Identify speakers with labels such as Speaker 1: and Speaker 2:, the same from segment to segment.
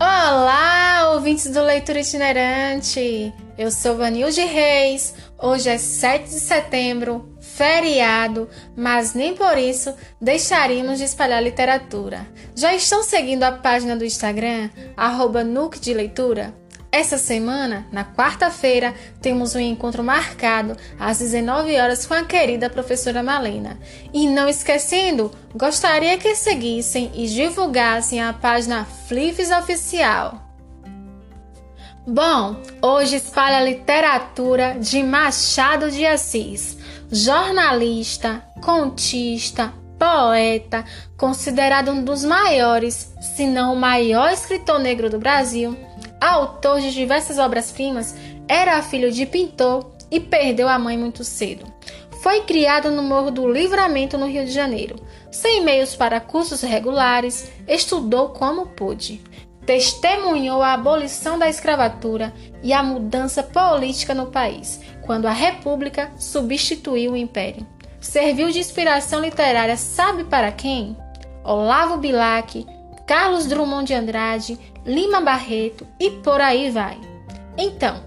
Speaker 1: Olá, ouvintes do Leitura Itinerante! Eu sou Vanilde Reis. Hoje é 7 de setembro, feriado, mas nem por isso deixaríamos de espalhar literatura. Já estão seguindo a página do Instagram, arroba Nuke de Leitura? Essa semana, na quarta-feira, temos um encontro marcado às 19 horas com a querida professora Malena. E não esquecendo, gostaria que seguissem e divulgassem a página Flips Oficial. Bom, hoje espalha a literatura de Machado de Assis, jornalista, contista, poeta, considerado um dos maiores, se não o maior escritor negro do Brasil autor de diversas obras-primas, era filho de pintor e perdeu a mãe muito cedo. Foi criado no Morro do Livramento, no Rio de Janeiro. Sem meios para cursos regulares, estudou como pôde. Testemunhou a abolição da escravatura e a mudança política no país, quando a República substituiu o Império. Serviu de inspiração literária, sabe para quem? Olavo Bilac, Carlos Drummond de Andrade, Lima Barreto e por aí vai. Então,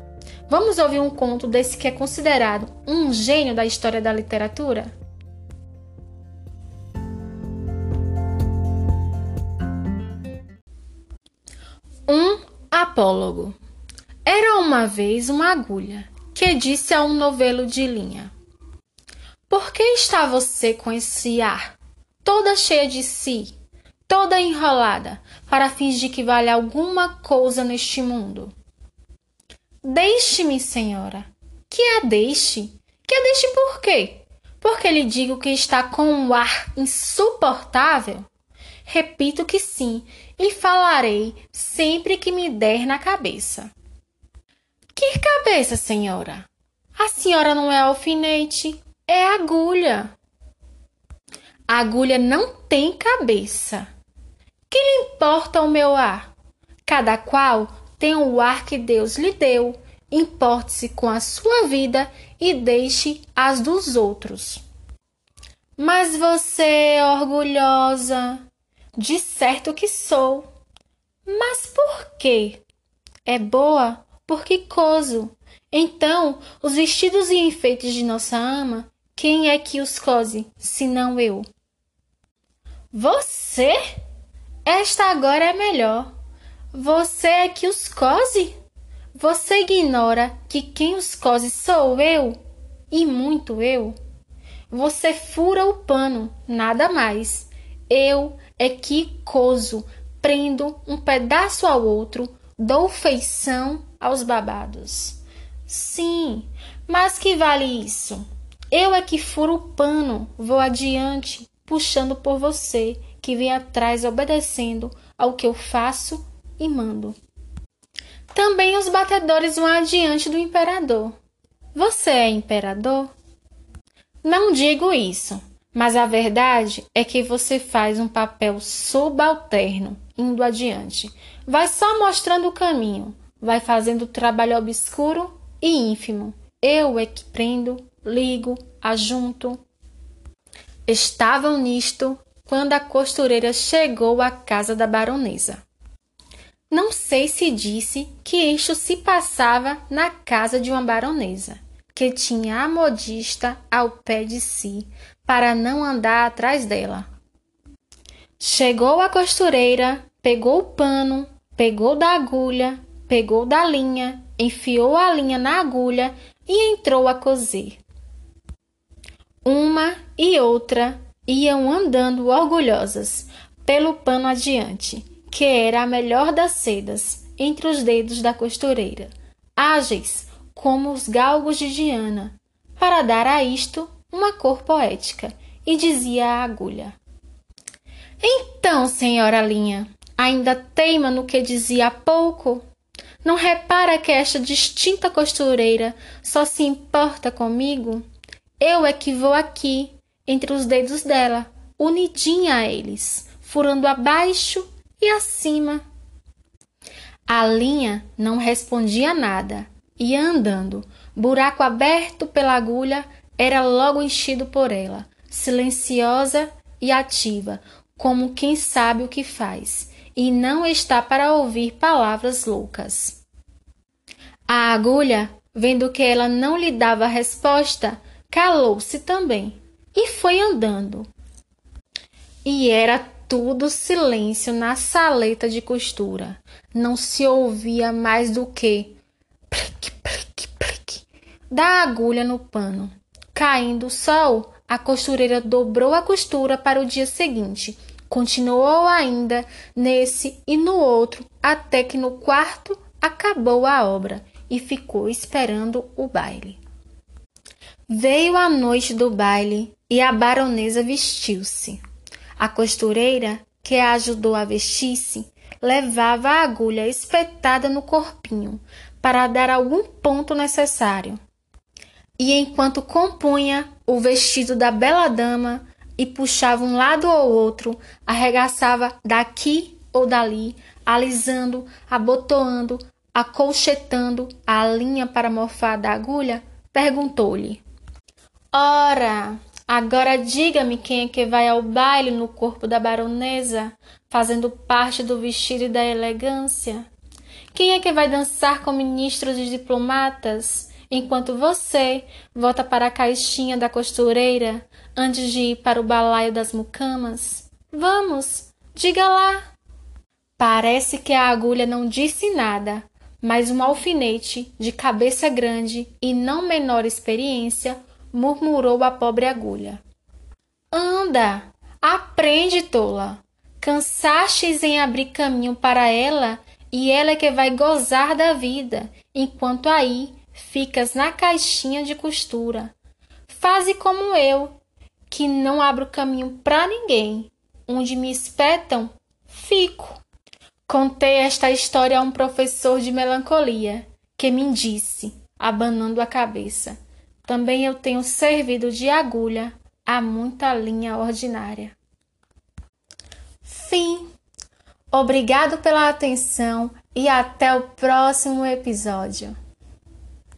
Speaker 1: vamos ouvir um conto desse que é considerado um gênio da história da literatura? Um apólogo. Era uma vez uma agulha que disse a um novelo de linha: Por que está você com esse ar, toda cheia de si, toda enrolada, para fingir que vale alguma coisa neste mundo. Deixe-me, senhora. Que a deixe? Que a deixe por quê? Porque lhe digo que está com um ar insuportável? Repito que sim, e falarei sempre que me der na cabeça. Que cabeça, senhora? A senhora não é alfinete, é agulha. A agulha não tem cabeça. Que lhe importa o meu ar? Cada qual tem o ar que Deus lhe deu. Importe-se com a sua vida e deixe as dos outros. Mas você orgulhosa. De certo que sou. Mas por quê? É boa porque coso. Então, os vestidos e enfeites de nossa ama, quem é que os cose, senão eu? Você? Esta agora é melhor. Você é que os cose? Você ignora que quem os cose sou eu, e muito eu? Você fura o pano, nada mais. Eu é que coso, prendo um pedaço ao outro, dou feição aos babados. Sim, mas que vale isso? Eu é que furo o pano, vou adiante, puxando por você que vem atrás obedecendo ao que eu faço e mando. Também os batedores vão adiante do imperador. Você é imperador? Não digo isso, mas a verdade é que você faz um papel subalterno, indo adiante. Vai só mostrando o caminho, vai fazendo o trabalho obscuro e ínfimo. Eu é que prendo, ligo, ajunto. Estavam nisto quando a costureira chegou à casa da baronesa. Não sei se disse que isto se passava na casa de uma baronesa, que tinha a modista ao pé de si, para não andar atrás dela. Chegou a costureira, pegou o pano, pegou da agulha, pegou da linha, enfiou a linha na agulha e entrou a coser. Uma e outra iam andando orgulhosas pelo pano adiante, que era a melhor das sedas, entre os dedos da costureira, ágeis como os galgos de Diana, para dar a isto uma cor poética, e dizia a agulha: Então, senhora Linha, ainda teima no que dizia há pouco? Não repara que esta distinta costureira só se importa comigo? Eu é que vou aqui, entre os dedos dela, unidinha a eles, furando abaixo e acima. A linha não respondia nada, ia andando. Buraco aberto pela agulha era logo enchido por ela, silenciosa e ativa, como quem sabe o que faz. e não está para ouvir palavras loucas. A agulha, vendo que ela não lhe dava resposta, calou-se também e foi andando. E era tudo silêncio na saleta de costura. Não se ouvia mais do que plique, plique, plique da agulha no pano. Caindo o sol, a costureira dobrou a costura para o dia seguinte. Continuou ainda nesse e no outro, até que no quarto acabou a obra e ficou esperando o baile. Veio a noite do baile e a baronesa vestiu-se. A costureira, que a ajudou a vestir-se, levava a agulha espetada no corpinho para dar algum ponto necessário. E enquanto compunha o vestido da bela dama e puxava um lado ou outro, arregaçava daqui ou dali, alisando, abotoando, acolchetando a linha para mofar da agulha, perguntou-lhe: Ora, Agora diga-me quem é que vai ao baile no corpo da baronesa, fazendo parte do vestido e da elegância? Quem é que vai dançar com ministros e diplomatas, enquanto você volta para a caixinha da costureira antes de ir para o balaio das mucamas? Vamos, diga lá. Parece que a agulha não disse nada, mas um alfinete de cabeça grande e não menor experiência murmurou a pobre agulha. Anda, aprende, tola. Cansastes em abrir caminho para ela e ela é que vai gozar da vida, enquanto aí ficas na caixinha de costura. Faze como eu, que não abro caminho para ninguém. Onde me espetam, fico. Contei esta história a um professor de melancolia, que me disse, abanando a cabeça: também eu tenho servido de agulha a muita linha ordinária. Fim. Obrigado pela atenção e até o próximo episódio.